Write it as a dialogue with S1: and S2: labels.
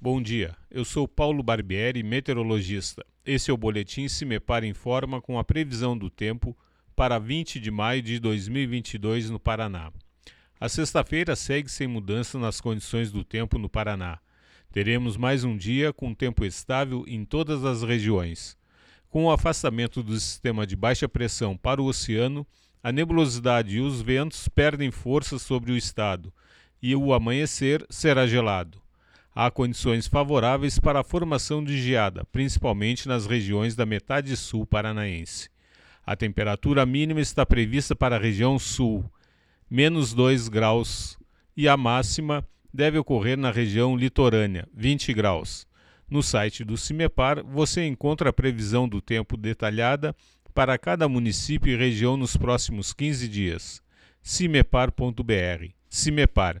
S1: bom dia. Eu sou Paulo Barbieri, meteorologista. Esse é o boletim Se Me Para Informa com a previsão do tempo para 20 de maio de 2022 no Paraná. A sexta-feira segue sem mudança nas condições do tempo no Paraná. Teremos mais um dia com tempo estável em todas as regiões. Com o afastamento do sistema de baixa pressão para o oceano, a nebulosidade e os ventos perdem força sobre o estado e o amanhecer será gelado. Há condições favoráveis para a formação de geada, principalmente nas regiões da metade sul paranaense. A temperatura mínima está prevista para a região sul, menos 2 graus, e a máxima deve ocorrer na região litorânea, 20 graus. No site do CIMEPAR você encontra a previsão do tempo detalhada para cada município e região nos próximos 15 dias. cimepar.br. CIMEPAR